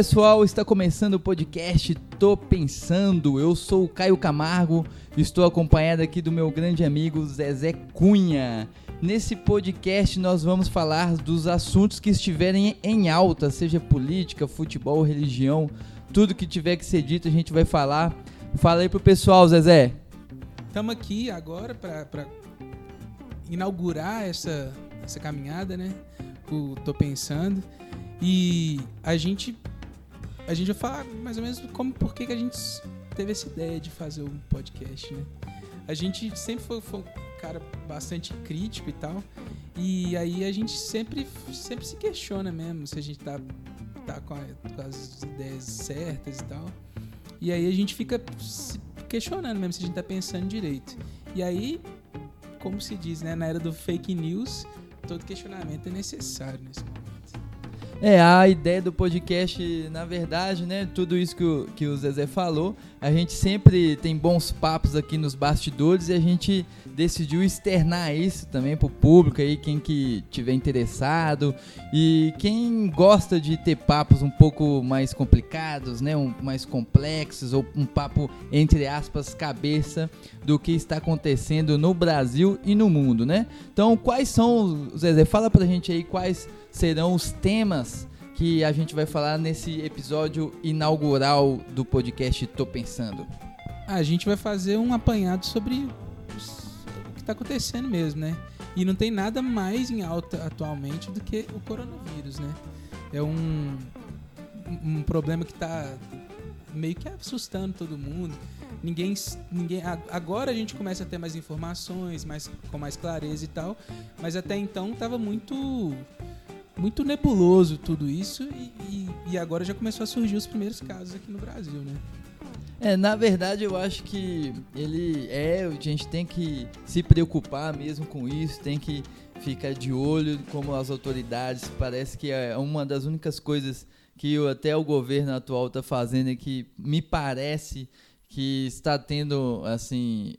pessoal, está começando o podcast Tô Pensando. Eu sou o Caio Camargo, estou acompanhado aqui do meu grande amigo Zezé Cunha. Nesse podcast nós vamos falar dos assuntos que estiverem em alta, seja política, futebol, religião, tudo que tiver que ser dito a gente vai falar. Fala aí pro pessoal, Zezé. Estamos aqui agora para inaugurar essa, essa caminhada, né? O Tô Pensando. E a gente a gente vai falar mais ou menos como por que, que a gente teve essa ideia de fazer um podcast, né? A gente sempre foi, foi, um cara bastante crítico e tal. E aí a gente sempre, sempre se questiona mesmo se a gente tá, tá com, a, com as ideias certas e tal. E aí a gente fica se questionando mesmo se a gente tá pensando direito. E aí, como se diz, né, na era do fake news, todo questionamento é necessário nesse momento. É, a ideia do podcast, na verdade, né? Tudo isso que o, que o Zezé falou, a gente sempre tem bons papos aqui nos bastidores e a gente decidiu externar isso também pro público aí, quem que tiver interessado e quem gosta de ter papos um pouco mais complicados, né? Um, mais complexos ou um papo, entre aspas, cabeça do que está acontecendo no Brasil e no mundo, né? Então, quais são, Zezé, fala pra gente aí quais serão os temas que a gente vai falar nesse episódio inaugural do podcast Tô Pensando? A gente vai fazer um apanhado sobre o que está acontecendo mesmo, né? E não tem nada mais em alta atualmente do que o coronavírus, né? É um, um problema que está meio que assustando todo mundo. Ninguém, ninguém. Agora a gente começa a ter mais informações, mais, com mais clareza e tal. Mas até então estava muito muito nebuloso tudo isso e, e, e, agora já começou a surgir os primeiros casos aqui no Brasil, né? É, na verdade eu acho que ele é, a gente tem que se preocupar mesmo com isso, tem que ficar de olho como as autoridades, parece que é uma das únicas coisas que até o governo atual está fazendo é que me parece que está tendo assim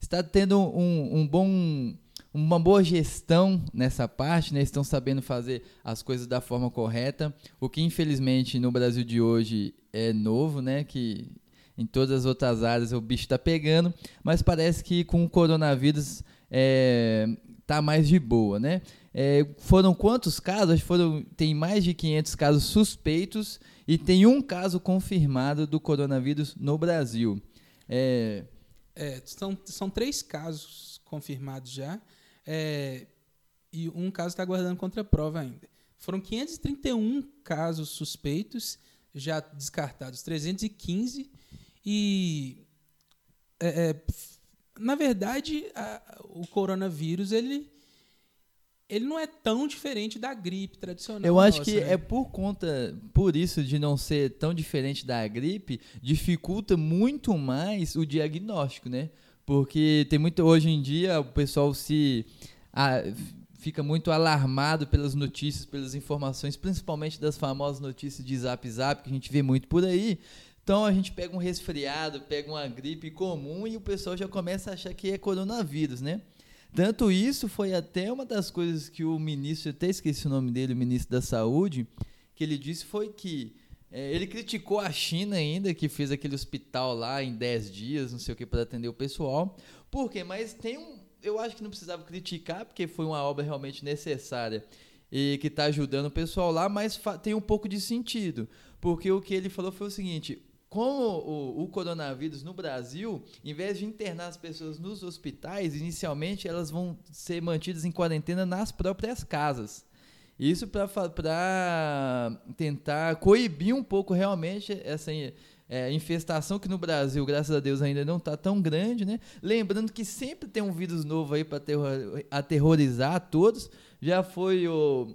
está tendo um, um bom uma boa gestão nessa parte, né? Estão sabendo fazer as coisas da forma correta, o que infelizmente no Brasil de hoje é novo, né? Que em todas as outras áreas o bicho está pegando, mas parece que com o coronavírus é, tá mais de boa, né? É, foram quantos casos? Foram, tem mais de 500 casos suspeitos e tem um caso confirmado do coronavírus no Brasil. É, é são, são três casos confirmados já. É, e um caso está aguardando contraprova ainda. Foram 531 casos suspeitos, já descartados 315, e é, é, na verdade a, o coronavírus ele, ele não é tão diferente da gripe tradicional. Eu acho nossa, que né? é por conta, por isso de não ser tão diferente da gripe, dificulta muito mais o diagnóstico, né? Porque tem muito. Hoje em dia o pessoal se. A, fica muito alarmado pelas notícias, pelas informações, principalmente das famosas notícias de zap zap que a gente vê muito por aí. Então a gente pega um resfriado, pega uma gripe comum e o pessoal já começa a achar que é coronavírus, né? Tanto isso foi até uma das coisas que o ministro, eu até esqueci o nome dele, o ministro da Saúde, que ele disse foi que é, ele criticou a China ainda, que fez aquele hospital lá em 10 dias, não sei o que, para atender o pessoal. Por quê? Mas tem um. Eu acho que não precisava criticar, porque foi uma obra realmente necessária e que está ajudando o pessoal lá, mas tem um pouco de sentido. Porque o que ele falou foi o seguinte: como o, o, coronavírus no Brasil, em vez de internar as pessoas nos hospitais, inicialmente elas vão ser mantidas em quarentena nas próprias casas. Isso para tentar coibir um pouco realmente essa é, infestação que no Brasil, graças a Deus, ainda não está tão grande, né? Lembrando que sempre tem um vírus novo aí para aterrorizar todos. Já foi o,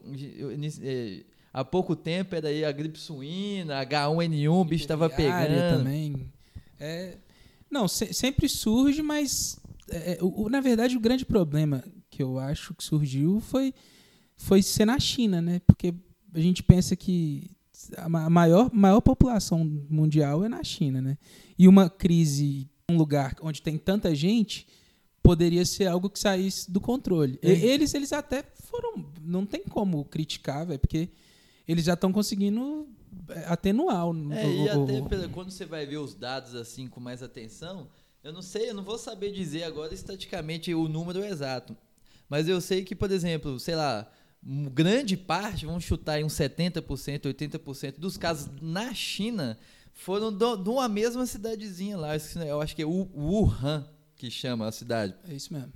é, há pouco tempo era aí a gripe suína, H1N1, o bicho estava pegando. também. É, não, se, sempre surge, mas é, é, o, na verdade o grande problema que eu acho que surgiu foi foi ser na China, né? Porque a gente pensa que a maior, maior população mundial é na China, né? E uma crise um lugar onde tem tanta gente poderia ser algo que saísse do controle. É. Eles, eles até foram. Não tem como criticar, velho, porque eles já estão conseguindo atenuar. É, e até quando você vai ver os dados assim com mais atenção, eu não sei, eu não vou saber dizer agora estaticamente o número exato. Mas eu sei que, por exemplo, sei lá, grande parte, vamos chutar em uns 70%, 80% dos casos na China foram de uma mesma cidadezinha lá. Eu acho que é Wuhan que chama a cidade. É isso mesmo.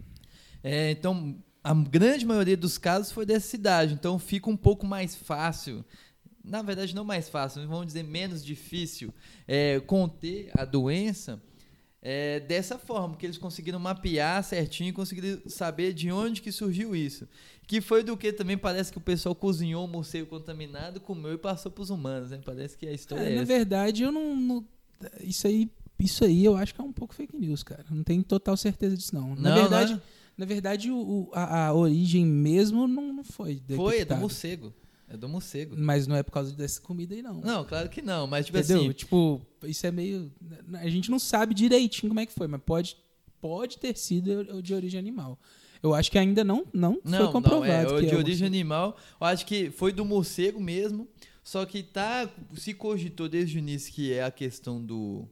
É, então, a grande maioria dos casos foi dessa cidade. Então, fica um pouco mais fácil. Na verdade, não mais fácil, vamos dizer menos difícil é, conter a doença é, dessa forma, que eles conseguiram mapear certinho, conseguiram saber de onde que surgiu isso. Que foi do que também parece que o pessoal cozinhou o morcego contaminado, comeu e passou para os humanos, né? Parece que a história é, é Na verdade, eu não, não, Isso aí. Isso aí eu acho que é um pouco fake news, cara. Não tenho total certeza disso, não. Na não, verdade, não. na verdade o, a, a, origem mesmo não, não foi. Detectada. Foi, é do morcego. É do morcego. Mas não é por causa dessa comida aí, não. Não, claro que não. Mas, tipo Entendeu? assim. Tipo, isso é meio. A gente não sabe direitinho como é que foi, mas pode, pode ter sido de origem animal. Eu acho que ainda não, não, não foi comprovado. Não, é, de é origem animal, eu acho que foi do morcego mesmo. Só que tá, se cogitou desde o início que é a questão do.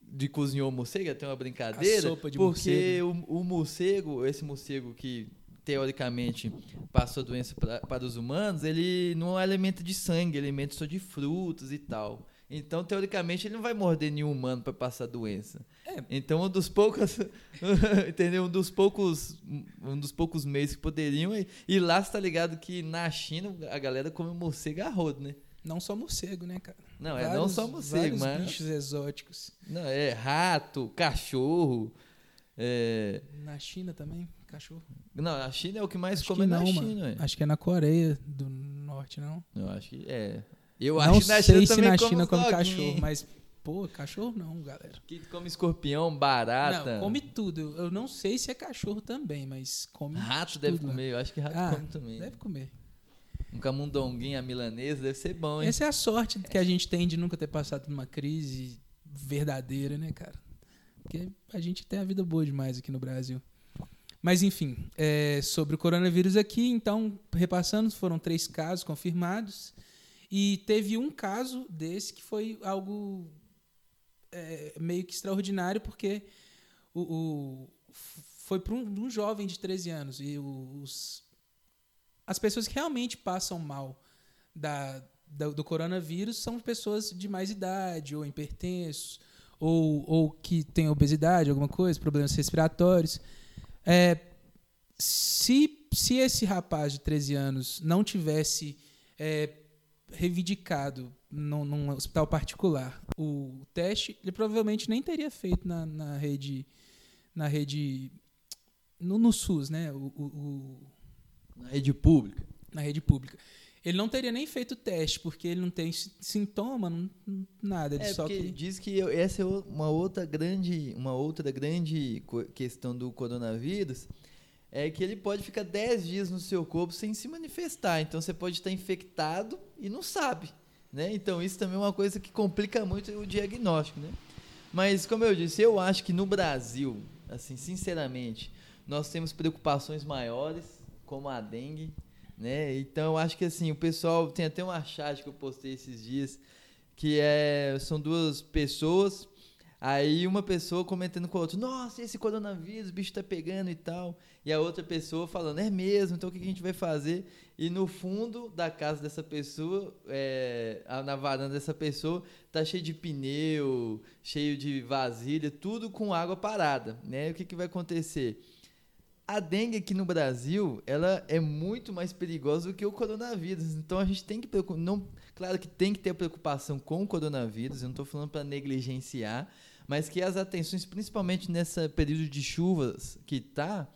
De cozinhou o morcego, até uma brincadeira. A sopa de porque morcego. O, o morcego, esse morcego que teoricamente passou a doença pra, para os humanos, ele não é alimento de sangue, ele é alimento só de frutas e tal. Então, teoricamente, ele não vai morder nenhum humano para passar a doença. É. Então, um dos poucos, entendeu? Um dos poucos, um dos poucos meios que poderiam e lá está ligado que na China a galera come morcego a rodo, né? Não só morcego, né, cara? Não, vários, é não só morcego, mas bichos exóticos. Não, é rato, cachorro, é... Na China também, cachorro. Não, a China é o que mais acho come que não, na China. Mano. Acho que é na Coreia do Norte, não? Eu acho que é. Eu não acho que na China sei se na China come cachorro, mas pô, cachorro não, galera. Que come escorpião, barata. Não, come tudo. Eu não sei se é cachorro também, mas come Rato tudo, deve comer, eu acho que rato ah, come também. Deve comer. Um camundonguinho milanesa deve ser bom, hein? Essa é a sorte que a gente tem de nunca ter passado por uma crise verdadeira, né, cara? Porque a gente tem a vida boa demais aqui no Brasil. Mas, enfim, é, sobre o coronavírus aqui, então, repassando, foram três casos confirmados. E teve um caso desse que foi algo é, meio que extraordinário, porque o, o foi para um, um, jovem de 13 anos. E os, as pessoas que realmente passam mal da, da, do coronavírus são pessoas de mais idade, ou hipertensos, ou, ou que tem obesidade, alguma coisa, problemas respiratórios. É, se, se esse rapaz de 13 anos não tivesse é, reivindicado num, num, hospital particular o teste, ele provavelmente nem teria feito na, na rede. Na rede. No, no SUS, né? O, o, o, na rede pública. Na rede pública ele não teria nem feito o teste, porque ele não tem sintoma, não, nada. Ele é, só que... diz que essa é uma outra grande, uma outra grande questão do coronavírus, é que ele pode ficar 10 dias no seu corpo sem se manifestar. Então você pode estar infectado e não sabe. Né? Então isso também é uma coisa que complica muito o diagnóstico. Né? Mas, como eu disse, eu acho que no Brasil, assim, sinceramente, nós temos preocupações maiores, como a dengue, né? Então acho que assim, o pessoal tem até uma charge que eu postei esses dias que é são duas pessoas Aí uma pessoa comentando com a outra, nossa, esse coronavírus, o bicho tá pegando e tal. E a outra pessoa falando, é mesmo, então o que a gente vai fazer? E no fundo da casa dessa pessoa, é, na varanda dessa pessoa, tá cheio de pneu, cheio de vasilha, tudo com água parada, né? O que, que vai acontecer? A dengue aqui no Brasil, ela é muito mais perigosa do que o coronavírus. Então a gente tem que não, claro que tem que ter preocupação com o coronavírus. Eu não estou falando para negligenciar, mas que as atenções, principalmente nesse período de chuvas que tá,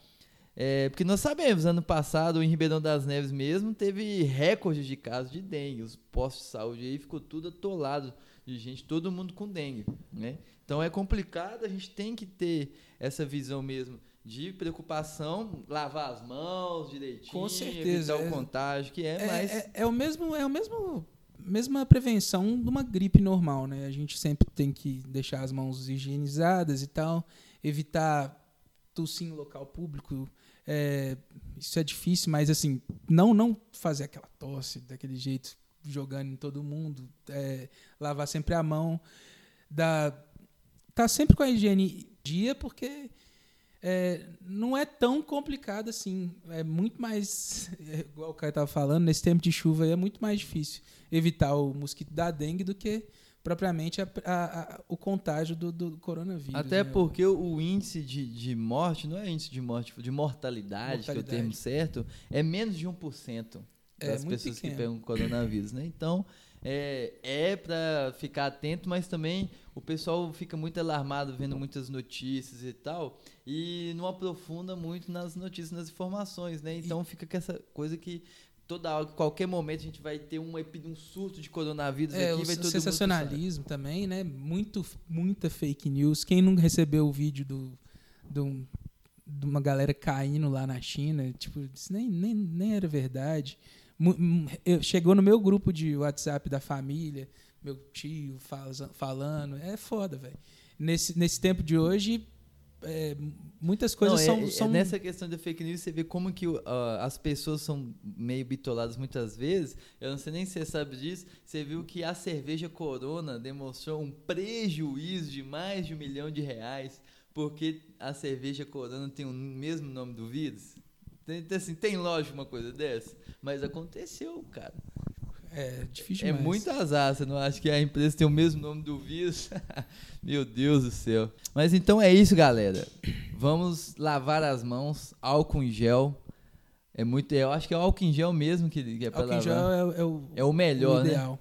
é, porque nós sabemos, ano passado, em Ribeirão das Neves mesmo, teve recordes de casos de dengue. Os postos de saúde aí ficou tudo atolado de gente, todo mundo com dengue, né? Então é complicado, a gente tem que ter essa visão mesmo de preocupação, lavar as mãos direitinho, Com certeza, evitar é, o contágio, que é, é mais... É, é, o mesmo, é o mesmo mesma prevenção de uma gripe normal, né? A gente sempre tem que deixar as mãos higienizadas e tal, evitar tossir em local público. É, isso é difícil, mas assim, não não fazer aquela tosse daquele jeito jogando em todo mundo, é, lavar sempre a mão, da, tá sempre com a higiene dia, porque é, não é tão complicado assim. É muito mais, é, igual o Caio estava falando, nesse tempo de chuva é muito mais difícil evitar o mosquito da dengue do que propriamente a, a, a, o contágio do, do coronavírus. Até né? porque o, índice de, de morte, não é índice de morte, de mortalidade, mortalidade. que é o termo certo, é menos de 1% é, das pessoas pequeno. que pegam coronavírus. Né? Então, é, é para ficar atento, mas também o pessoal fica muito alarmado vendo muitas notícias e tal, e não aprofunda muito nas notícias, nas informações, né? Então fica com essa coisa que toda hora, qualquer momento a gente vai ter um, um surto de coronavírus é, aqui, vai todo sensacionalismo também, né? Muito, muita fake news. Quem não recebeu o vídeo do, do de uma galera caindo lá na China, tipo, isso nem, nem, nem era verdade chegou no meu grupo de WhatsApp da família, meu tio falando. É foda, velho. Nesse, nesse tempo de hoje, é, muitas coisas Não, é, são, é, são, Nessa questão da fake news, você vê como que uh, as pessoas são meio bitoladas muitas vezes. Eu não sei nem se você sabe disso. Você viu que a cerveja Corona demonstrou um prejuízo de mais de um milhão de reais porque a cerveja Corona tem o mesmo nome do vírus. Tem, assim, tem lógico uma coisa dessa? Mas aconteceu, cara. É difícil É muito azar, você não acha que a empresa tem o mesmo nome do vírus? Meu Deus do céu. Mas então é isso, galera. Vamos lavar as mãos, álcool em gel. É muito, eu acho que é o álcool em gel mesmo que, que é para lavar. Álcool em gel é, é, o, é o melhor, o né? ideal. Né?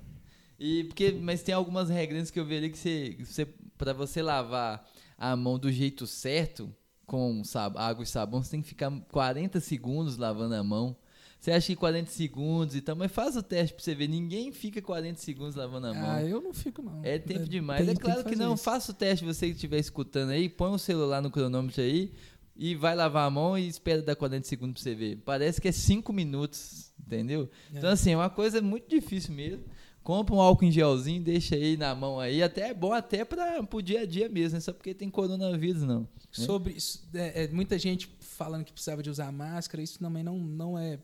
E porque, mas tem algumas regras que eu vi ali que você, você para você lavar a mão do jeito certo, com água e sabão, você tem que ficar 40 segundos lavando a mão. Você acha que 40 segundos e tal, mas faz o teste pra você ver. Ninguém fica 40 segundos lavando a mão. Ah, eu não fico, não. É tempo é, demais. Tem, é claro que, que não. Isso. Faça o teste, você que estiver escutando aí, põe o celular no cronômetro aí e vai lavar a mão e espera dar 40 segundos pra você ver. Parece que é 5 minutos, entendeu? É. Então, assim, é uma coisa muito difícil mesmo. Compra um álcool em gelzinho, deixa aí na mão aí. Até é bom até para o dia a dia mesmo, não é só porque tem coronavírus, não. Né? Sobre isso, é, é, muita gente falando que precisava de usar máscara, isso também não, não é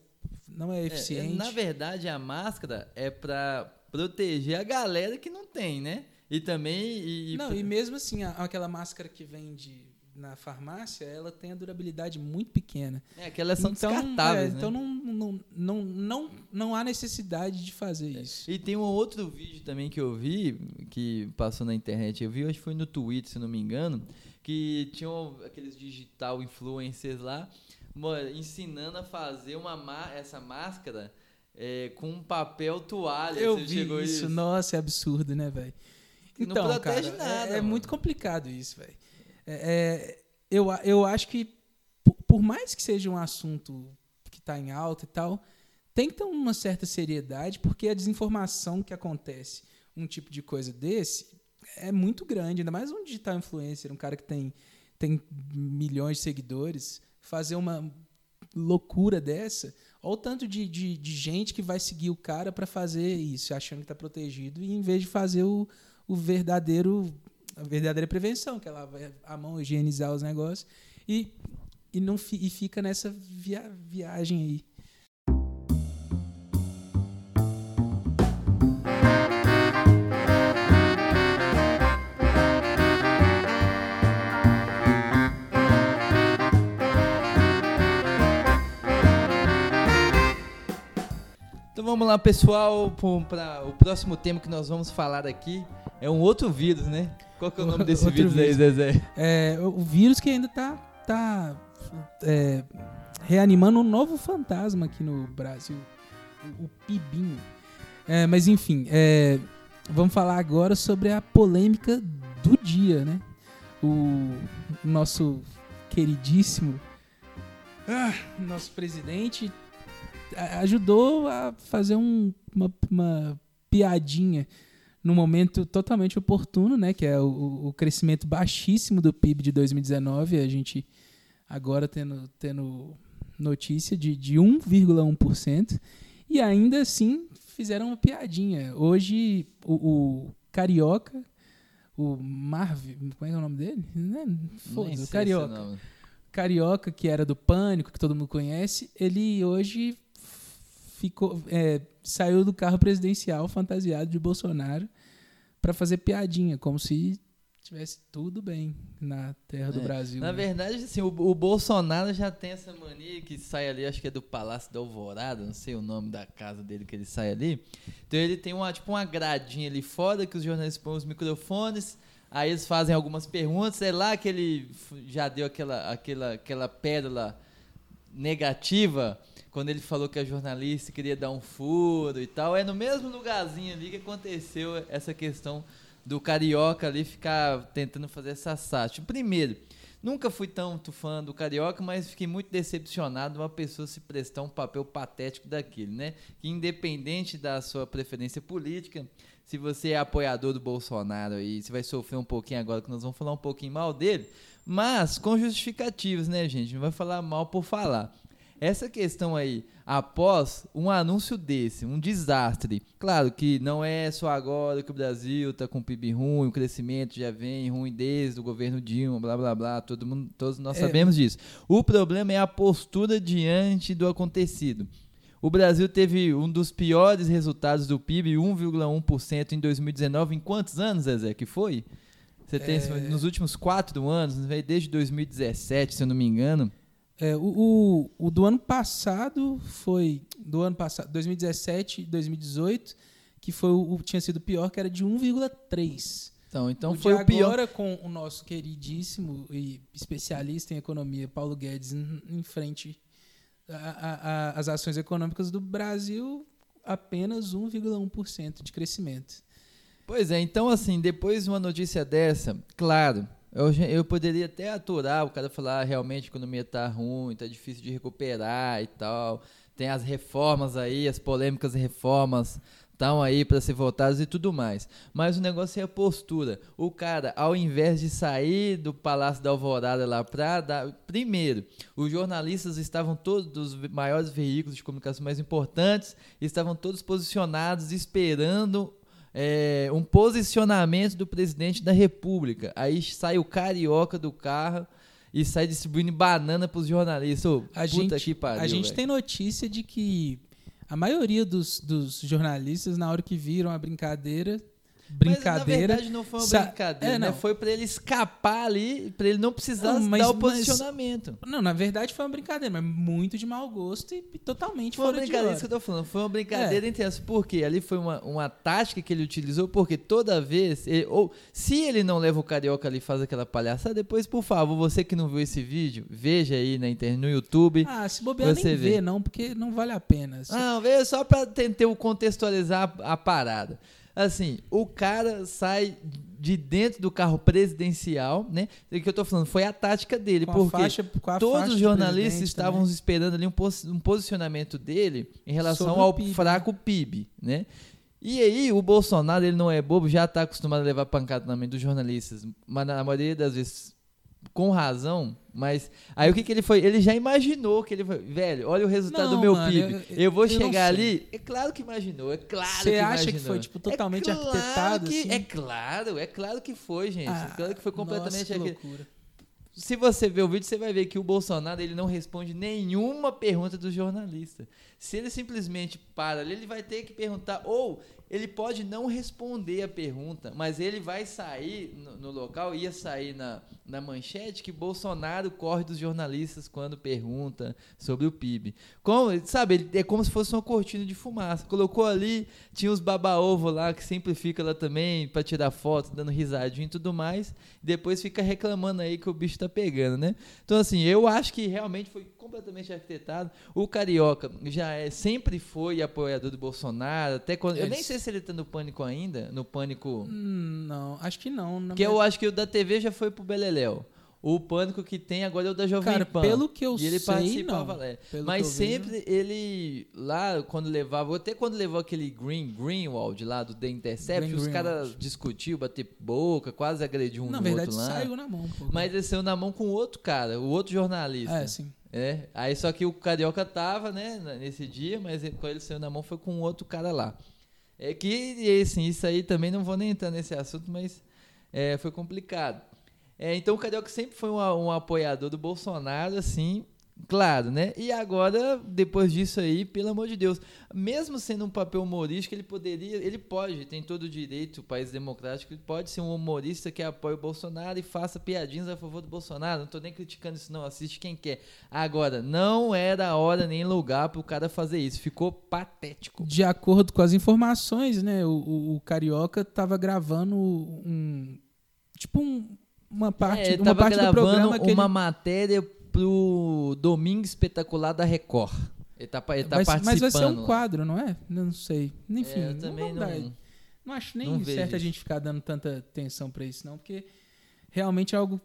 não é, é, é eficiente. É, na verdade, a máscara é para proteger a galera que não tem, né? E também. E, não, e mesmo assim, aquela máscara que vende na farmácia, ela tem a durabilidade muito pequena. É, aquelas são então, descartáveis. É, né? Então não, não, não, não, não há necessidade de fazer é. isso. E tem um outro vídeo também que eu vi, que passou na internet. Eu vi, acho que foi no Twitter, se não me engano, que tinham aqueles digital influencers lá ensinando a fazer uma essa máscara é, com um papel toalha. Eu vi isso. isso. Nossa, é absurdo, né, velho? Então, não protege cara, nada. É, é muito complicado isso, velho. É, é, eu, eu acho que, por mais que seja um assunto que está em alta e tal, tem que ter uma certa seriedade, porque a desinformação que acontece, um tipo de coisa desse, é muito grande. Ainda mais um digital influencer, um cara que tem, tem milhões de seguidores fazer uma loucura dessa, olha o tanto de, de, de gente que vai seguir o cara para fazer isso, achando que está protegido, e em vez de fazer o, o verdadeiro a verdadeira prevenção, que ela vai a mão higienizar os negócios e, e não e fica nessa via, viagem aí. vamos lá, pessoal, para o próximo tema que nós vamos falar aqui. É um outro vírus, né? Qual que é o nome desse vírus, vírus, aí, Zezé? É, o vírus que ainda tá, tá é, reanimando um novo fantasma aqui no Brasil, o, o Pibinho. É, mas enfim, é, vamos falar agora sobre a polêmica do dia, né? O nosso queridíssimo ah, nosso presidente ajudou a fazer um, uma, uma, piadinha no momento totalmente oportuno, né? Que é o, o, crescimento baixíssimo do PIB de 2019. A gente agora tendo, tendo notícia de, de 1,1%. E ainda assim fizeram uma piadinha. Hoje o, o Carioca, o Marvel, como é, é o nome dele? Foda-se, o Carioca. Carioca, que era do Pânico, que todo mundo conhece, ele hoje ficou, é, saiu do carro presidencial fantasiado de Bolsonaro para fazer piadinha, como se tivesse tudo bem na terra do É. Brasil. Na né? verdade, assim, o, o Bolsonaro já tem essa mania que sai ali, acho que é do Palácio da Alvorada, não sei o nome da casa dele que ele sai ali. Então ele tem uma, tipo, uma gradinha ali fora que os jornalistas põem os microfones, aí eles fazem algumas perguntas, é lá que ele já deu aquela, aquela, aquela pérola negativa quando ele falou que a jornalista queria dar um furo e tal. É no mesmo lugarzinho ali que aconteceu essa questão do carioca ali ficar tentando fazer essa sátira. Primeiro, nunca fui tanto fã do carioca, mas fiquei muito decepcionado uma pessoa se prestar um papel patético daquele, né? Que independente da sua preferência política, se você é apoiador do Bolsonaro aí, você vai sofrer um pouquinho agora que nós vamos falar um pouquinho mal dele, mas com justificativos, né, gente? Não vai falar mal por falar. Essa questão aí, após um anúncio desse, um desastre, claro que não é só agora que o Brasil está com PIB ruim, o crescimento já vem ruim desde o governo Dilma, blá blá blá, todo mundo, todos nós É. sabemos disso. O problema é a postura diante do acontecido. O Brasil teve um dos piores resultados do PIB, 1,1% em 2019. Em quantos anos, Zezé, que foi? Você tem É. nos últimos quatro anos, veio desde 2017, se eu não me engano. É, o, o, o do ano passado foi do ano passado, 2017 e 2018, que foi o, tinha sido pior, que era de 1,3. Então, então o foi o pior. agora com o nosso queridíssimo e especialista em economia Paulo Guedes em, frente às ações econômicas do Brasil, apenas 1,1% de crescimento. Pois é, então assim, depois de uma notícia dessa, claro, eu, eu poderia até aturar o cara falar "Ah, realmente a economia tá ruim, tá difícil de recuperar e tal. Tem as reformas aí, as polêmicas reformas estão aí para ser votadas e tudo mais. Mas o negócio é a postura. O cara, ao invés de sair do Palácio da Alvorada lá para dar. Primeiro, os jornalistas estavam todos dos maiores veículos de comunicação mais importantes, estavam todos posicionados esperando é, um posicionamento do presidente da República. Aí sai o carioca do carro e sai distribuindo banana para os jornalistas. Ô, A puta gente, que pariu, a gente velho. tem notícia de que a maioria dos, dos jornalistas, na hora que viram a brincadeira, brincadeira. Mas, na verdade, não foi uma sa- brincadeira, é, né? Foi para ele escapar ali, para ele não precisar Não, mas- dar o mas- posicionamento. Não, na verdade foi uma brincadeira, mas muito de mau gosto e totalmente Foi uma fora de brincadeira, hora. isso que eu tô falando. Foi uma É. brincadeira entre as. Por quê? Ali foi uma, uma tática que ele utilizou, porque toda vez. ele- ou se ele não leva o carioca ali e faz aquela palhaçada, depois, por favor, você que não viu esse vídeo, veja aí na internet, no YouTube. Ah, se bobear Você nem vê. vê, não, porque não vale a pena. Não, veio só pra tentar contextualizar a, a parada. Assim, o cara sai de dentro do carro presidencial, né? O que eu tô falando foi a tática dele, com porque faixa, todos os jornalistas estavam também. esperando ali um, pos- um posicionamento dele em relação Sobre ao PIB, fraco PIB, né? E aí, o Bolsonaro, ele não é bobo, já tá acostumado a levar pancada também dos jornalistas, mas na maioria das vezes com razão, mas aí o que que ele foi? Ele já imaginou que ele foi, velho, olha o resultado Não, do meu mano, PIB. eu- Eu, vou eu chegar ali, é claro que imaginou, é claro Você que acha que foi, tipo, totalmente é claro arquitetado, que- assim? É claro, é claro que foi, gente. Ah, é claro que foi completamente nossa, loucura. se você ver o vídeo, você vai ver que o Bolsonaro ele não responde nenhuma pergunta do jornalista. Se ele simplesmente para ali, ele vai ter que perguntar, ou ele pode não responder a pergunta, mas ele vai sair no, no local, ia sair na, na manchete que Bolsonaro corre dos jornalistas quando pergunta sobre o PIB. Como, sabe, é como se fosse uma cortina de fumaça. Colocou ali, tinha os baba-ovo lá, que sempre fica lá também para tirar foto, dando risadinha e tudo mais. Depois fica reclamando aí que o bicho tá pegando, né? Então, assim, eu acho que realmente foi completamente arquitetado. O Carioca já é, sempre foi apoiador do Bolsonaro, até quando. Eu É, nem sei se ele tá no pânico ainda, no pânico. Hum, Não, acho que não. na Que eu verdade. acho que o da TV já foi pro Beleléu. O pânico que tem agora é o da Jovem Cara, Pan. pelo que eu e ele sei, participava, não. é. Mas eu vejo. sempre ele, lá, quando levava, até quando levou aquele Green, Greenwald lá do The Intercept, Green os caras discutiam, bater boca, quase agrediu um Na no verdade, outro lá. saiu na mão. Pô. Mas ele saiu na mão com outro cara, o outro jornalista. É, sim. É, aí só que o Carioca tava, né, nesse dia, mas quando ele saiu na mão foi com outro cara lá. É que, assim, isso aí também não vou nem entrar nesse assunto, mas é, foi complicado. É, então o Carioca sempre foi um, um apoiador do Bolsonaro, assim, Claro, né? E agora, depois disso aí, pelo amor de Deus, mesmo sendo um papel humorístico, ele poderia, ele pode, tem todo o direito, o país democrático, ele pode ser um humorista que apoie o Bolsonaro e faça piadinhas a favor do Bolsonaro. Não tô nem criticando isso, não, assiste quem quer. Agora, não era hora nem lugar pro cara fazer isso. Ficou patético. De acordo com as informações, né? O, o, o Carioca tava gravando um. Tipo um, uma parte, É, uma parte do programa que uma ele matéria pro Domingo Espetacular da Record. Ele tá, ele tá vai, participando. mas vai ser um lá. quadro, não é? Não sei. Enfim, É, eu também dar- não. não acho nem não certo a gente ficar dando tanta atenção pra isso, não, porque realmente é algo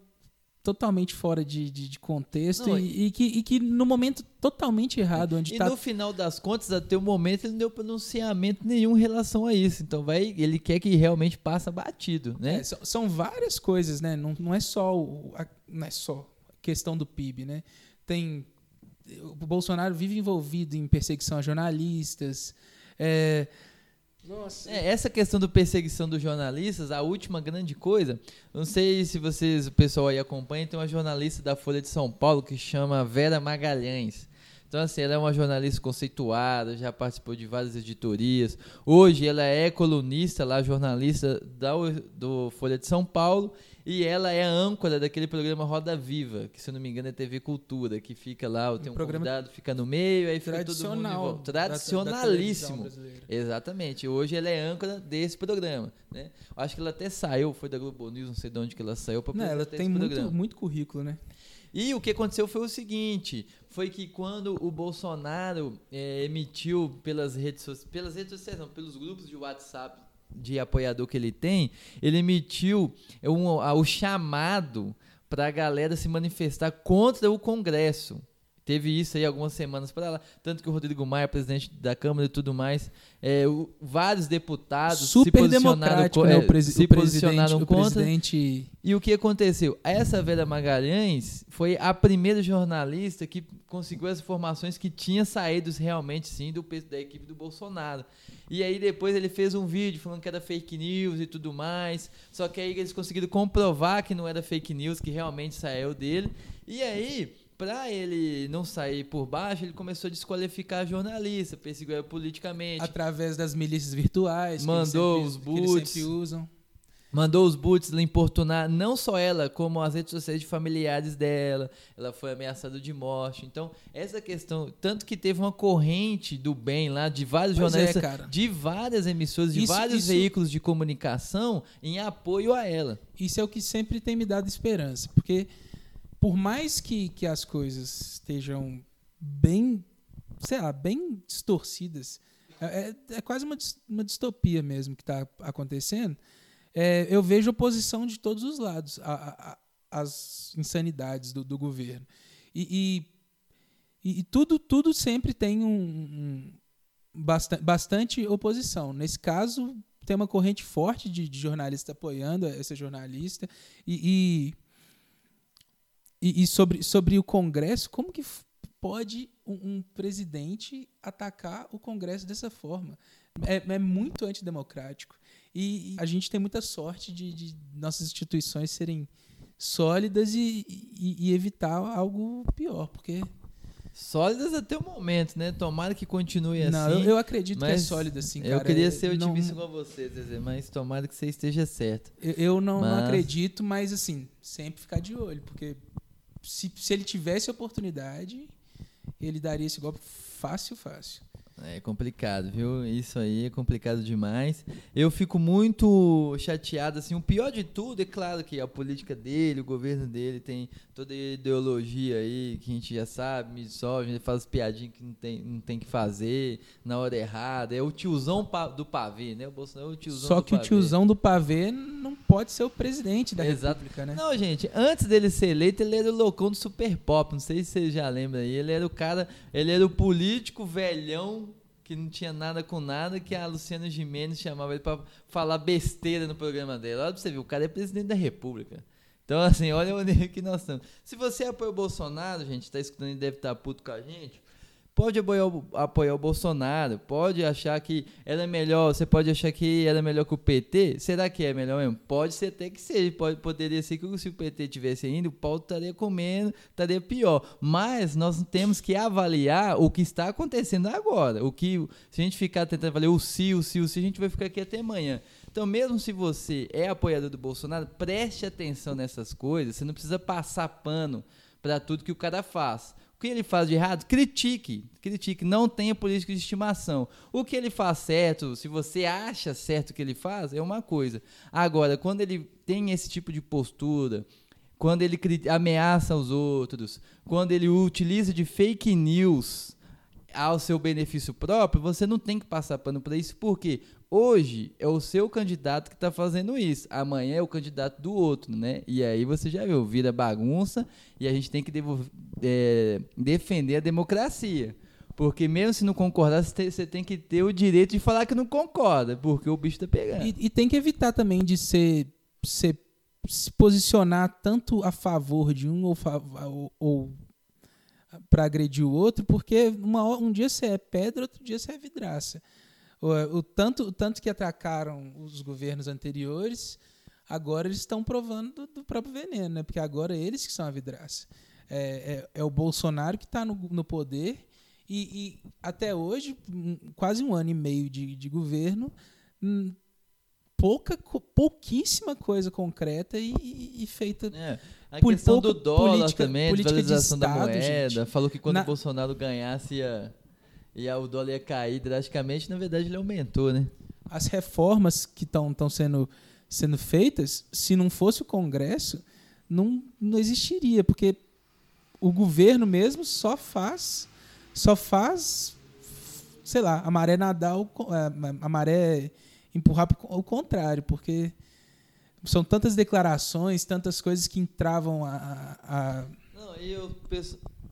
totalmente fora de, de, de contexto Não, e, e que, e que no momento totalmente errado, onde E tá no final das contas, até o momento, ele não deu pronunciamento nenhum em relação a isso. Então vai, ele quer que realmente passa batido, né? É, são, várias coisas, né? Não, não é só o, a, não é só questão do PIB, né? Tem o Bolsonaro vive envolvido em perseguição a jornalistas. É, nossa, É, essa questão do perseguição dos jornalistas, a última grande coisa, não sei se vocês, o pessoal aí acompanha, tem uma jornalista da Folha de São Paulo que chama Vera Magalhães. Então, assim, ela é uma jornalista conceituada, já participou de várias editorias. Hoje ela é colunista lá, jornalista da, do Folha de São Paulo. E ela é a âncora daquele programa Roda Viva, que se eu não me engano é TV Cultura, que fica lá, tem um programa convidado, fica no meio, aí fica todo mundo em tradicional. volta. da- da Tradicionalíssimo. televisão brasileira. Exatamente. Hoje ela é âncora desse programa, né? Acho que ela até saiu, foi da Globo News, não sei de onde que ela saiu para ela tem muito, muito currículo, né? E o que aconteceu foi o seguinte, foi que quando o Bolsonaro eh, emitiu pelas redes sociais, pelas redes sociais, não, pelos grupos de WhatsApp de apoiador que ele tem, ele emitiu um, a- o chamado para a galera se manifestar contra o Congresso. Teve isso aí algumas semanas para lá, tanto que o Rodrigo Maia, presidente da Câmara e tudo mais, eh, o- vários deputados se Super posicionaram, democrático, co- né? eh, O, se o posicionaram o contra. presidente E o que aconteceu? Essa Vera Magalhães foi a primeira jornalista que conseguiu as informações que tinha saído realmente sim do da equipe do Bolsonaro. E aí depois ele fez um vídeo falando que era fake news e tudo mais. Só que aí eles conseguiram comprovar que não era fake news, que realmente saiu dele. E aí, pra ele não sair por baixo, ele começou a desqualificar a jornalista, perseguiu ela politicamente. através das milícias virtuais, que Mandou os sempre, que eles boots. usam. Mandou os boots lhe importunar, não só ela, como as redes sociais de familiares dela. Ela foi ameaçada de morte. Então, essa questão. Tanto que teve uma corrente do bem lá, de vários Pois é, jornalistas, cara. de várias emissoras, de Isso- vários isso- veículos de comunicação em apoio a ela. Isso é o que sempre tem me dado esperança, porque por mais que, que as coisas estejam bem, sei lá, bem distorcidas, é, é- é quase uma, uma distopia mesmo que está acontecendo. é, eu vejo oposição de todos os lados às insanidades do, do governo. E, e- e- tudo, tudo sempre tem um, um basta- bastante oposição. Nesse caso, tem uma corrente forte de, de jornalistas apoiando essa jornalista. E, e, e- e sobre, sobre o Congresso, como que pode um, um presidente atacar o Congresso dessa forma? É, é muito antidemocrático. E, e a gente tem muita sorte de, de nossas instituições serem sólidas e, e- evitar algo pior, porque Sólidas até o momento, né? Tomara que continue não, assim. eu, eu acredito que é sólida assim, cara. Eu queria ser não- otimista com você, Zezé, mas tomara que você esteja certo. Eu, eu não, não Mas- acredito, mas assim, sempre ficar de olho, porque se, se ele tivesse oportunidade, ele daria esse golpe fácil, fácil. É complicado, viu? Isso aí é complicado demais. Eu fico muito chateado, assim. O pior de tudo é claro que a política dele, o governo dele tem toda ideologia aí que a gente já sabe, misógino, ele faz piadinhas que não tem, não tem que fazer na hora errada. É o tiozão do pavê, né? O Bolsonaro é o tiozão Só do que o pavê. tiozão do pavê não pode ser o presidente da Exato. República, né? Não, gente, antes dele ser eleito, ele era o loucão do Super Pop. Não sei se você já lembra aí. Ele era o cara, ele era o político velhão que não tinha nada com nada, que a Luciana Gimenez chamava ele pra falar besteira no programa dela. Olha pra você ver, o cara é presidente da República. Então, assim, olha o nível que nós estamos. Se você apoia o Bolsonaro, gente, tá escutando e deve estar puto com a gente. pode apoiar o, apoiar o Bolsonaro, pode achar que ela é melhor, você pode achar que ela é melhor que o PT. Será que é melhor mesmo? Pode ser até que seja, pode, poderia ser que se o PT tivesse ainda, o Paulo estaria comendo, estaria pior. Mas nós temos que avaliar o que está acontecendo agora. O que, se a gente ficar tentando avaliar o si, o si, o si, a gente vai ficar aqui até amanhã. Então, mesmo se você é apoiador do Bolsonaro, preste atenção nessas coisas. Você não precisa passar pano para tudo que o cara faz. O que ele faz de errado, critique. Critique. Não tenha política de estimação. O que ele faz certo, se você acha certo o que ele faz, é uma coisa. Agora, quando ele tem esse tipo de postura, quando ele ameaça os outros, quando ele utiliza de fake news ao seu benefício próprio, você não tem que passar pano para isso, porque hoje é o seu candidato que está fazendo isso, amanhã é o candidato do outro, né? E aí você já viu, vira bagunça e a gente tem que é, defender a democracia. Porque mesmo se não concordar, você tem que ter o direito de falar que não concorda, porque o bicho está pegando. E, e, tem que evitar também de ser, ser, se posicionar tanto a favor de um ou, ou, ou para agredir o outro, porque uma, um dia você é pedra, outro dia você é vidraça. O, o, tanto, o tanto que atacaram os governos anteriores, agora eles estão provando do, do, próprio veneno, né? porque agora eles que são a vidraça. É, é, é o Bolsonaro que está no, no poder e, e, até hoje, quase um ano e meio de, de governo, hum, pouca, pouquíssima coisa concreta e, e feita. É. A por questão do dólar política, também, a desvalorização da moeda. Gente. Falou que quando Na... o Bolsonaro ganhasse ia, ia, o dólar ia cair drasticamente. Na verdade, ele aumentou, né? As reformas que estão sendo, sendo feitas, se não fosse o Congresso, não, não existiria, porque o governo mesmo só faz, só faz, sei lá, a maré nadar, a maré empurrar o contrário, porque são tantas declarações, tantas coisas que entravam a. a... Não, e o,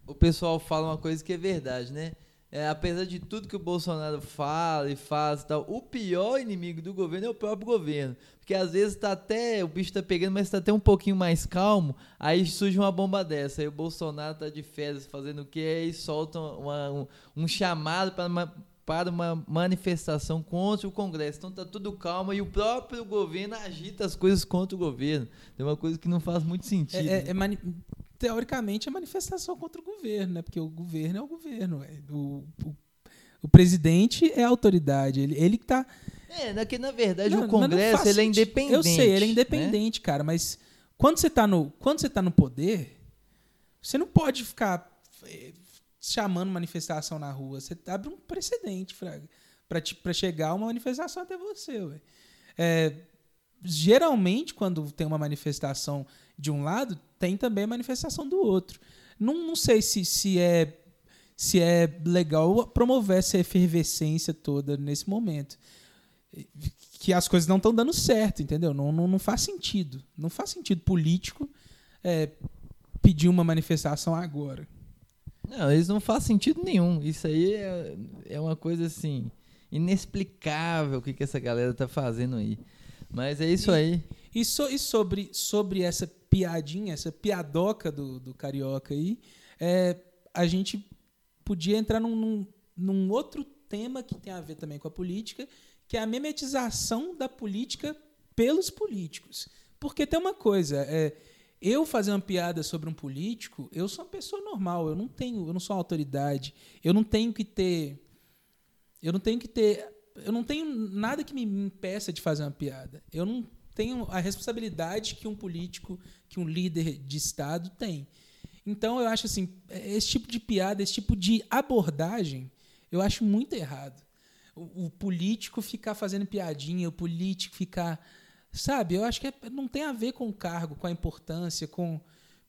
o pessoal fala uma coisa que é verdade, né? É, apesar de tudo que o Bolsonaro fala e faz e tal, o pior inimigo do governo é o próprio governo. Porque às vezes tá até, o bicho tá pegando, mas tá até um pouquinho mais calmo, aí surge uma bomba dessa. Aí o Bolsonaro tá de férias fazendo o quê? E solta uma, um, um chamado para para uma manifestação contra o Congresso. Então tá tudo calmo e o próprio governo agita as coisas contra o governo. É uma coisa que não faz muito sentido. É, é, é mani teoricamente é manifestação contra o governo, né? Porque o governo é o governo. É, o, o, o presidente é a autoridade. Ele, ele que tá. É, na, que, na verdade não, o Congresso ele é independente. Eu sei, ele é independente, né? cara, mas quando você tá no, quando você tá no poder, você não pode ficar chamando manifestação na rua. Você abre um precedente, para chegar uma manifestação até você. É, geralmente, quando tem uma manifestação de um lado, tem também a manifestação do outro. Não, não sei se, se, é, se é legal promover essa efervescência toda nesse momento. Que as coisas não estão dando certo, entendeu? Não, não, não faz sentido. Não faz sentido político é, pedir uma manifestação agora. Não, eles não faz sentido nenhum. Isso aí é, é uma coisa assim, inexplicável o que, que essa galera tá fazendo aí. Mas é isso e, aí. E, so, e, sobre, sobre essa piadinha, essa piadoca do, do carioca aí, é, a gente podia entrar num, num, num outro tema que tem a ver também com a política, que é a memetização da política pelos políticos. Porque tem uma coisa, é, eu fazer uma piada sobre um político, eu sou uma pessoa normal, eu não tenho, eu não sou uma autoridade, eu não tenho que ter eu não tenho que ter, eu não tenho nada que me impeça de fazer uma piada. Eu não tenho a responsabilidade que um político, que um líder de estado tem. Então eu acho assim, esse tipo de piada, esse tipo de abordagem, eu acho muito errado. O, o político ficar fazendo piadinha, o político ficar Sabe? Eu acho que é, não tem a ver com o cargo, com a importância, com.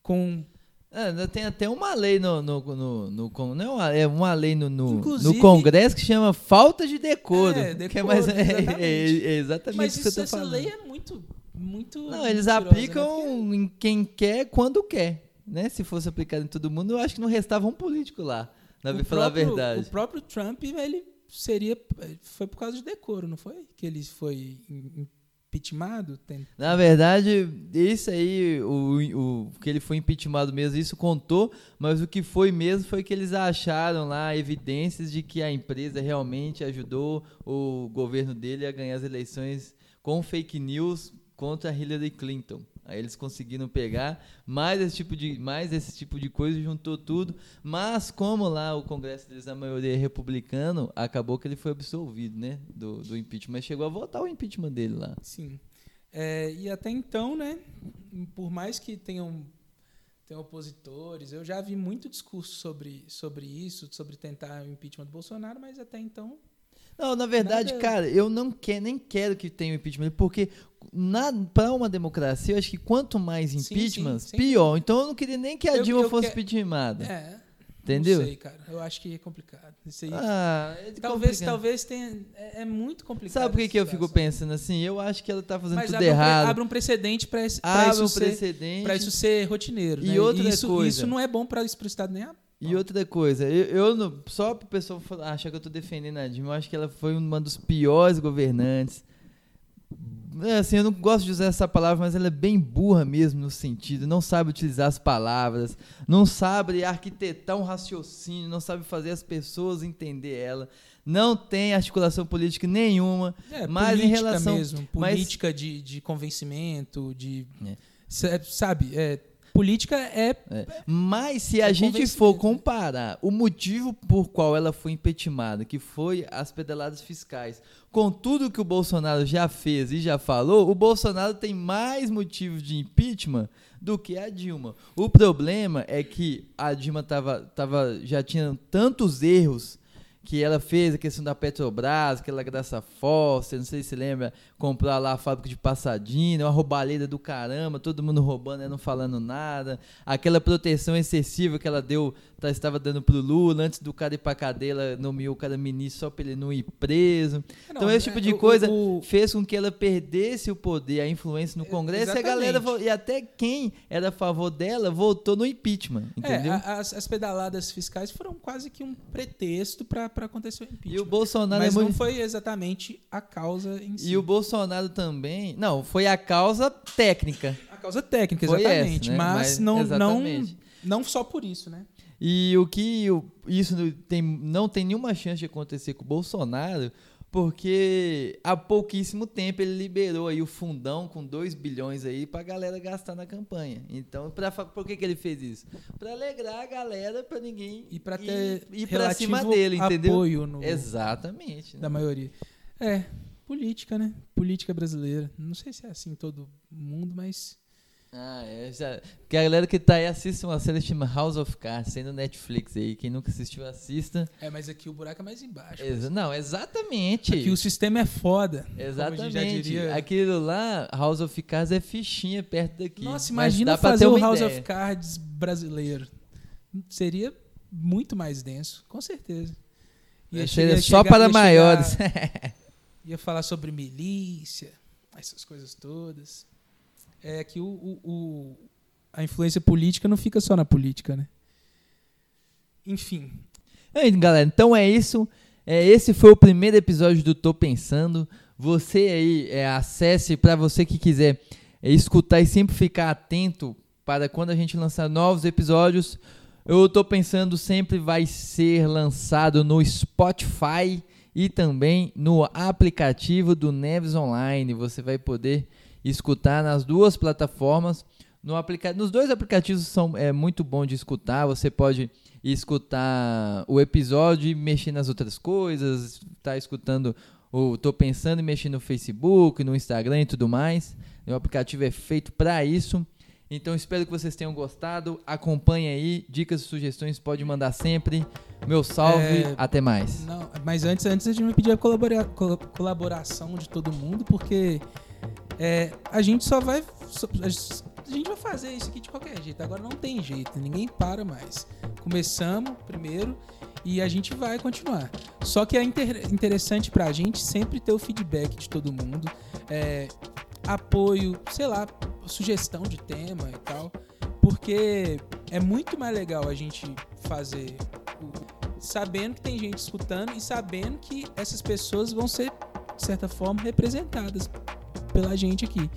com é, tem até uma lei no, no, no, no não é, é uma lei no, no, no, Congresso que chama falta de decoro. É, decoro, que é, mais, é, exatamente. É, é exatamente Mas isso, que você tá falando. Essa lei é muito, muito. Não, eles aplicam né? em quem quer, quando quer. Né? Se fosse aplicado em todo mundo, eu acho que não restava um político lá. Na o falar próprio, a verdade. O próprio Trump, ele seria. Foi por causa de decoro, não foi? Que ele foi impeachmentado? Tem... Na verdade, isso aí, o, o, que ele foi impeachmentado mesmo, isso contou, mas o que foi mesmo foi que eles acharam lá evidências de que a empresa realmente ajudou o governo dele a ganhar as eleições com fake news contra Hillary Clinton. Aí eles conseguiram pegar mais esse tipo de, mais esse tipo de coisa, juntou tudo. Mas como lá o Congresso deles, a maioria é republicano, acabou que ele foi absolvido, né? Do, do impeachment. Mas chegou a votar o impeachment dele lá. Sim. É, e até então, né? Por mais que tenham, tenham opositores, eu já vi muito discurso sobre, sobre isso, sobre tentar o impeachment do Bolsonaro, mas até então não, na verdade, Nada... cara, eu não quero, nem quero que tenha impeachment, porque para uma democracia, eu acho que quanto mais impeachments, sim, sim, pior. Então eu não queria nem que a eu, Dilma eu fosse que... impeachmentada. É. Entendeu? Não sei, cara. Eu acho que é complicado. Isso aí, ah, é talvez, complicado. talvez tenha. É, é, muito complicado. Sabe por que, que eu fico pensando assim? Eu acho que ela tá fazendo Mas tudo errado. Um, abre um precedente para isso, um ser, isso ser rotineiro. E né? outra isso, coisa. Isso não é bom para o Estado nem a e outra coisa, eu, eu não, só para o pessoal achar que eu estou defendendo a Dilma, eu acho que ela foi uma dos piores governantes. É, assim, eu não gosto de usar essa palavra, mas ela é bem burra mesmo no sentido. Não sabe utilizar as palavras, não sabe arquitetar um raciocínio, não sabe fazer as pessoas entender ela. Não tem articulação política nenhuma. É, mas política em relação mesmo, política mas, de, de convencimento, de é. sabe, é, política é. é. Mas se a é gente for comparar o motivo por qual ela foi impeachmentada, que foi as pedaladas fiscais, com tudo que o Bolsonaro já fez e já falou, o Bolsonaro tem mais motivos de impeachment do que a Dilma. O problema é que a Dilma tava, tava, já tinha tantos erros que ela fez a questão da Petrobras, aquela graça Foster, não sei se lembra, comprar lá a fábrica de Passadina, uma roubalheira do caramba, todo mundo roubando, e não falando nada, aquela proteção excessiva que ela deu, estava dando pro Lula, antes do cara ir pra cadeia, ela nomeou o cara ministro só pra ele não ir preso. Não, então esse tipo é, de coisa o, o, fez com que ela perdesse o poder, a influência no Congresso, e a galera, e até quem era a favor dela, votou no impeachment, é, entendeu? É, as, as pedaladas fiscais foram quase que um pretexto para para acontecer o impeachment. E o Bolsonaro Mas é não muito... foi exatamente a causa em si. E o Bolsonaro também. Não, foi a causa técnica. A causa técnica, exatamente. Essa, né? Mas, Mas, não, exatamente. não, não só por isso, né? E o que isso tem, não tem nenhuma chance de acontecer com o Bolsonaro, porque há pouquíssimo tempo ele liberou aí o fundão com 2 bilhões aí pra galera gastar na campanha. Então, pra, por que, que ele fez isso? Para alegrar a galera, para ninguém e para ter ir, ir para cima dele, entendeu? Apoio no, Exatamente. Né? Da maioria. É, política, né? Política brasileira. Não sei se é assim em todo mundo, mas ah, é. Já... Porque a galera que tá aí assiste uma série chamada House of Cards, sendo Netflix aí. Quem nunca assistiu, assista. É, mas aqui o buraco é mais embaixo. Exa não, exatamente. Aqui o sistema é foda. Exatamente. Aquilo lá, House of Cards é fichinha perto daqui. Nossa, imagina fazer o House ideia. of Cards brasileiro. Seria muito mais denso, com certeza. Ia Seria só chegar, para ia maiores. Chegar, ia falar sobre milícia, essas coisas todas é que o, o, o, a influência política não fica só na política, né? Enfim. É, galera, então é isso. É, esse foi o primeiro episódio do Tô Pensando. Você aí, é, acesse para você que quiser é, escutar e sempre ficar atento para quando a gente lançar novos episódios. Eu tô pensando sempre vai ser lançado no Spotify e também no aplicativo do Neves Online. Você vai poder escutar nas duas plataformas. No aplica nos dois aplicativos são é muito bom de escutar. Você pode escutar o episódio e mexer nas outras coisas. Tá escutando o tô pensando em mexer no Facebook, no Instagram e tudo mais. O aplicativo é feito para isso. Então espero que vocês tenham gostado. Acompanhe aí, dicas e sugestões pode mandar sempre. Meu salve, é, até mais. Não, mas antes, antes a gente vai pedir a colabora, colaboração de todo mundo, porque é, a gente só vai. A gente vai fazer isso aqui de qualquer jeito. Agora não tem jeito, ninguém para mais. Começamos primeiro e a gente vai continuar. Só que é inter, interessante pra gente sempre ter o feedback de todo mundo, é, apoio, sei lá, sugestão de tema e tal, porque é muito mais legal a gente fazer sabendo que tem gente escutando e sabendo que essas pessoas vão ser, de certa forma, representadas pela gente aqui.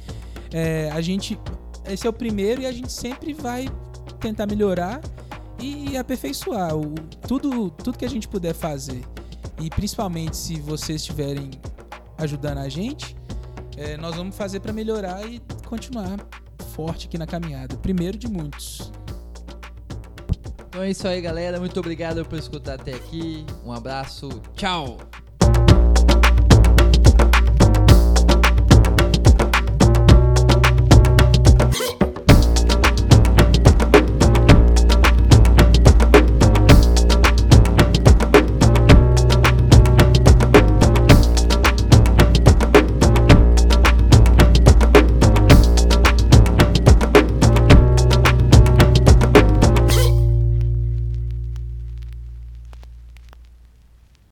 É, a gente esse é o primeiro e a gente sempre vai tentar melhorar e aperfeiçoar o, tudo, tudo que a gente puder fazer. E principalmente se vocês estiverem ajudando a gente, é, nós vamos fazer para melhorar e continuar forte aqui na caminhada. Primeiro de muitos. Então é isso aí, galera. Muito obrigado por escutar até aqui. Um abraço. Tchau!